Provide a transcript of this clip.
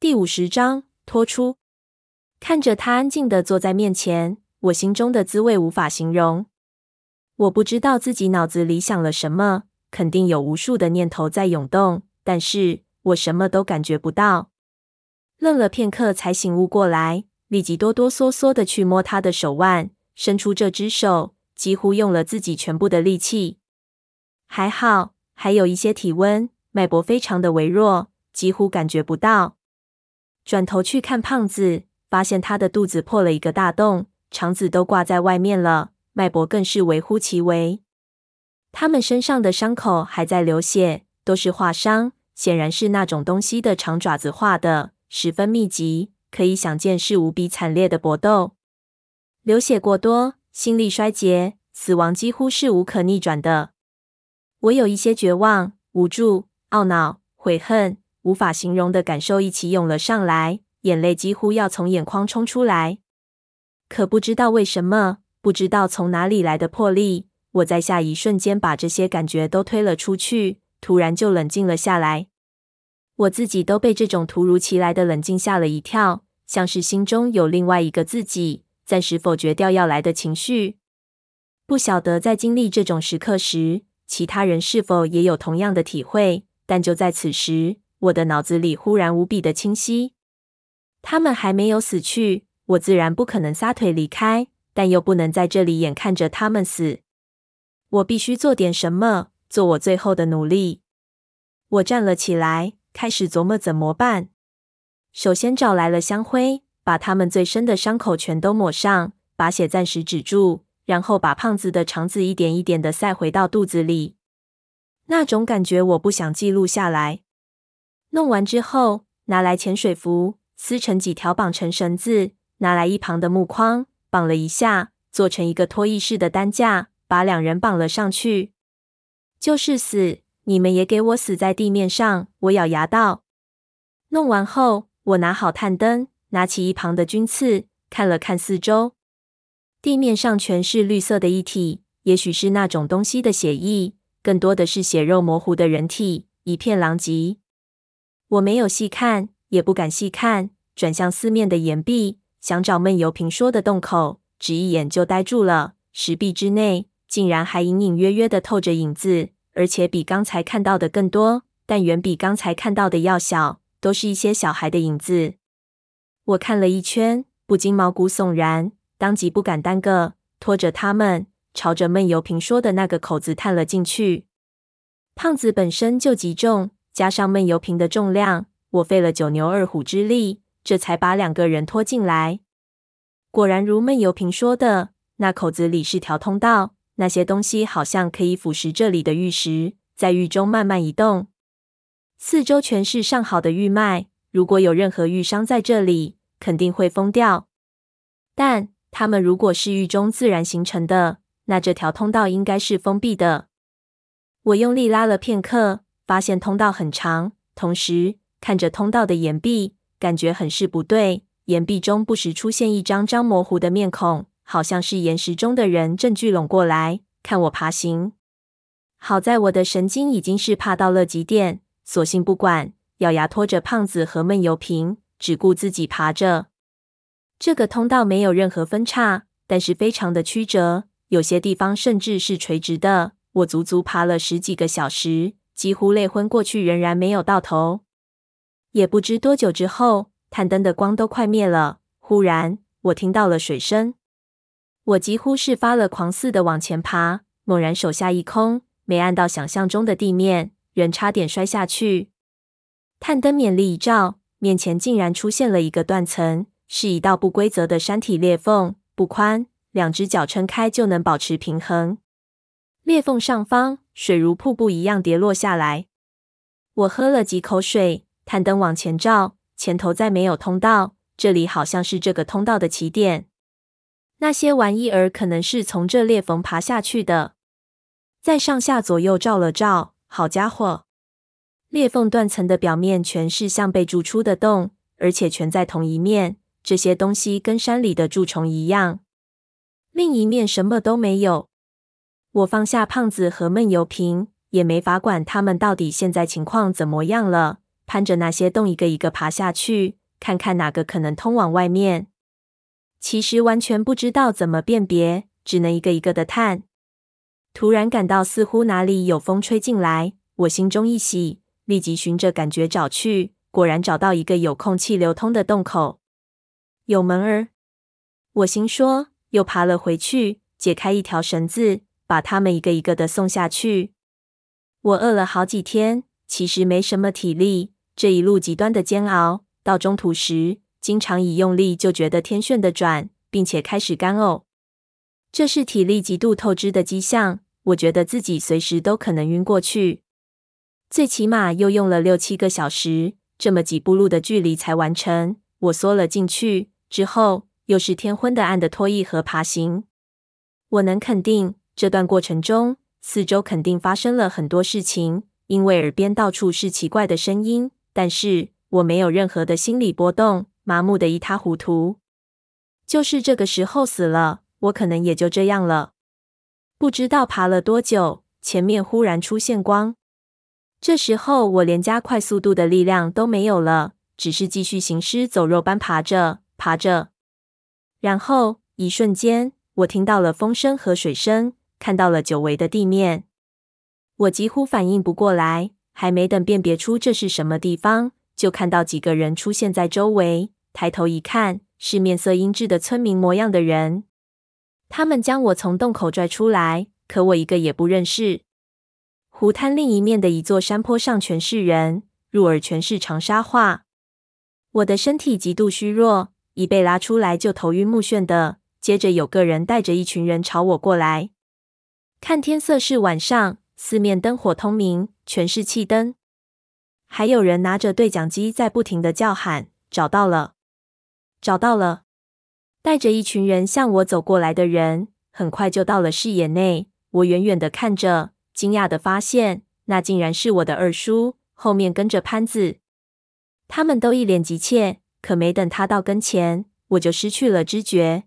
第五十章拖出。看着他安静的坐在面前，我心中的滋味无法形容。我不知道自己脑子里想了什么，肯定有无数的念头在涌动，但是我什么都感觉不到。愣了片刻，才醒悟过来，立即哆哆嗦嗦地去摸他的手腕，伸出这只手，几乎用了自己全部的力气。还好，还有一些体温，脉搏非常的微弱，几乎感觉不到。转头去看胖子。发现他的肚子破了一个大洞，肠子都挂在外面了，脉搏更是微乎其微。他们身上的伤口还在流血，都是划伤，显然是那种东西的长爪子划的，十分密集，可以想见是无比惨烈的搏斗。流血过多，心力衰竭，死亡几乎是无可逆转的。我有一些绝望、无助、懊恼、悔恨，无法形容的感受一起涌了上来。眼泪几乎要从眼眶冲出来，可不知道为什么，不知道从哪里来的魄力，我在下一瞬间把这些感觉都推了出去，突然就冷静了下来。我自己都被这种突如其来的冷静吓了一跳，像是心中有另外一个自己，暂时否决掉要来的情绪。不晓得在经历这种时刻时，其他人是否也有同样的体会，但就在此时，我的脑子里忽然无比的清晰。他们还没有死去，我自然不可能撒腿离开，但又不能在这里眼看着他们死。我必须做点什么，做我最后的努力。我站了起来，开始琢磨怎么办。首先找来了香灰，把他们最深的伤口全都抹上，把血暂时止住，然后把胖子的肠子一点一点的塞回到肚子里。那种感觉我不想记录下来。弄完之后，拿来潜水服。撕成几条，绑成绳子，拿来一旁的木框绑了一下，做成一个拖曳式的担架，把两人绑了上去。就是死，你们也给我死在地面上！我咬牙道。弄完后，我拿好探灯，拿起一旁的军刺，看了看四周，地面上全是绿色的液体，也许是那种东西的血液，更多的是血肉模糊的人体，一片狼藉。我没有细看。也不敢细看，转向四面的岩壁，想找闷油瓶说的洞口，只一眼就呆住了。石壁之内竟然还隐隐约约的透着影子，而且比刚才看到的更多，但远比刚才看到的要小，都是一些小孩的影子。我看了一圈，不禁毛骨悚然，当即不敢耽搁，拖着他们朝着闷油瓶说的那个口子探了进去。胖子本身就极重，加上闷油瓶的重量。我费了九牛二虎之力，这才把两个人拖进来。果然如闷油瓶说的，那口子里是条通道，那些东西好像可以腐蚀这里的玉石，在玉中慢慢移动。四周全是上好的玉脉，如果有任何玉伤在这里，肯定会疯掉。但它们如果是玉中自然形成的，那这条通道应该是封闭的。我用力拉了片刻，发现通道很长，同时。看着通道的岩壁，感觉很是不对。岩壁中不时出现一张张模糊的面孔，好像是岩石中的人正聚拢过来看我爬行。好在我的神经已经是怕到了极点，索性不管，咬牙拖着胖子和闷油瓶，只顾自己爬着。这个通道没有任何分叉，但是非常的曲折，有些地方甚至是垂直的。我足足爬了十几个小时，几乎累昏过去，仍然没有到头。也不知多久之后，探灯的光都快灭了。忽然，我听到了水声。我几乎是发了狂似的往前爬，猛然手下一空，没按到想象中的地面，人差点摔下去。探灯勉力一照，面前竟然出现了一个断层，是一道不规则的山体裂缝，不宽，两只脚撑开就能保持平衡。裂缝上方，水如瀑布一样跌落下来。我喝了几口水。探灯往前照，前头再没有通道，这里好像是这个通道的起点。那些玩意儿可能是从这裂缝爬下去的。再上下左右照了照，好家伙，裂缝断层的表面全是像被蛀出的洞，而且全在同一面。这些东西跟山里的蛀虫一样。另一面什么都没有。我放下胖子和闷油瓶，也没法管他们到底现在情况怎么样了。攀着那些洞一个一个爬下去，看看哪个可能通往外面。其实完全不知道怎么辨别，只能一个一个的探。突然感到似乎哪里有风吹进来，我心中一喜，立即循着感觉找去，果然找到一个有空气流通的洞口，有门儿。我心说，又爬了回去，解开一条绳子，把他们一个一个的送下去。我饿了好几天，其实没什么体力。这一路极端的煎熬，到中途时，经常一用力就觉得天旋地转，并且开始干呕。这是体力极度透支的迹象。我觉得自己随时都可能晕过去。最起码又用了六七个小时，这么几步路的距离才完成。我缩了进去之后，又是天昏地暗的拖曳和爬行。我能肯定，这段过程中，四周肯定发生了很多事情，因为耳边到处是奇怪的声音。但是我没有任何的心理波动，麻木的一塌糊涂。就是这个时候死了，我可能也就这样了。不知道爬了多久，前面忽然出现光。这时候我连加快速度的力量都没有了，只是继续行尸走肉般爬着，爬着。然后一瞬间，我听到了风声和水声。看到了久违的地面，我几乎反应不过来，还没等辨别出这是什么地方，就看到几个人出现在周围。抬头一看，是面色阴黷的村民模样的人。他们将我从洞口拽出来，可我一个也不认识。湖滩另一面的一座山坡上全是人，入耳全是长沙话。我的身体极度虚弱，一被拉出来就头晕目眩的。接着有个人带着一群人朝我过来。看天色是晚上，四面灯火通明，全是气灯。还有人拿着对讲机在不停的叫喊：“找到了，找到了！”带着一群人向我走过来的人，很快就到了视野内。我远远的看着，惊讶的发现，那竟然是我的二叔，后面跟着潘子。他们都一脸急切，可没等他到跟前，我就失去了知觉。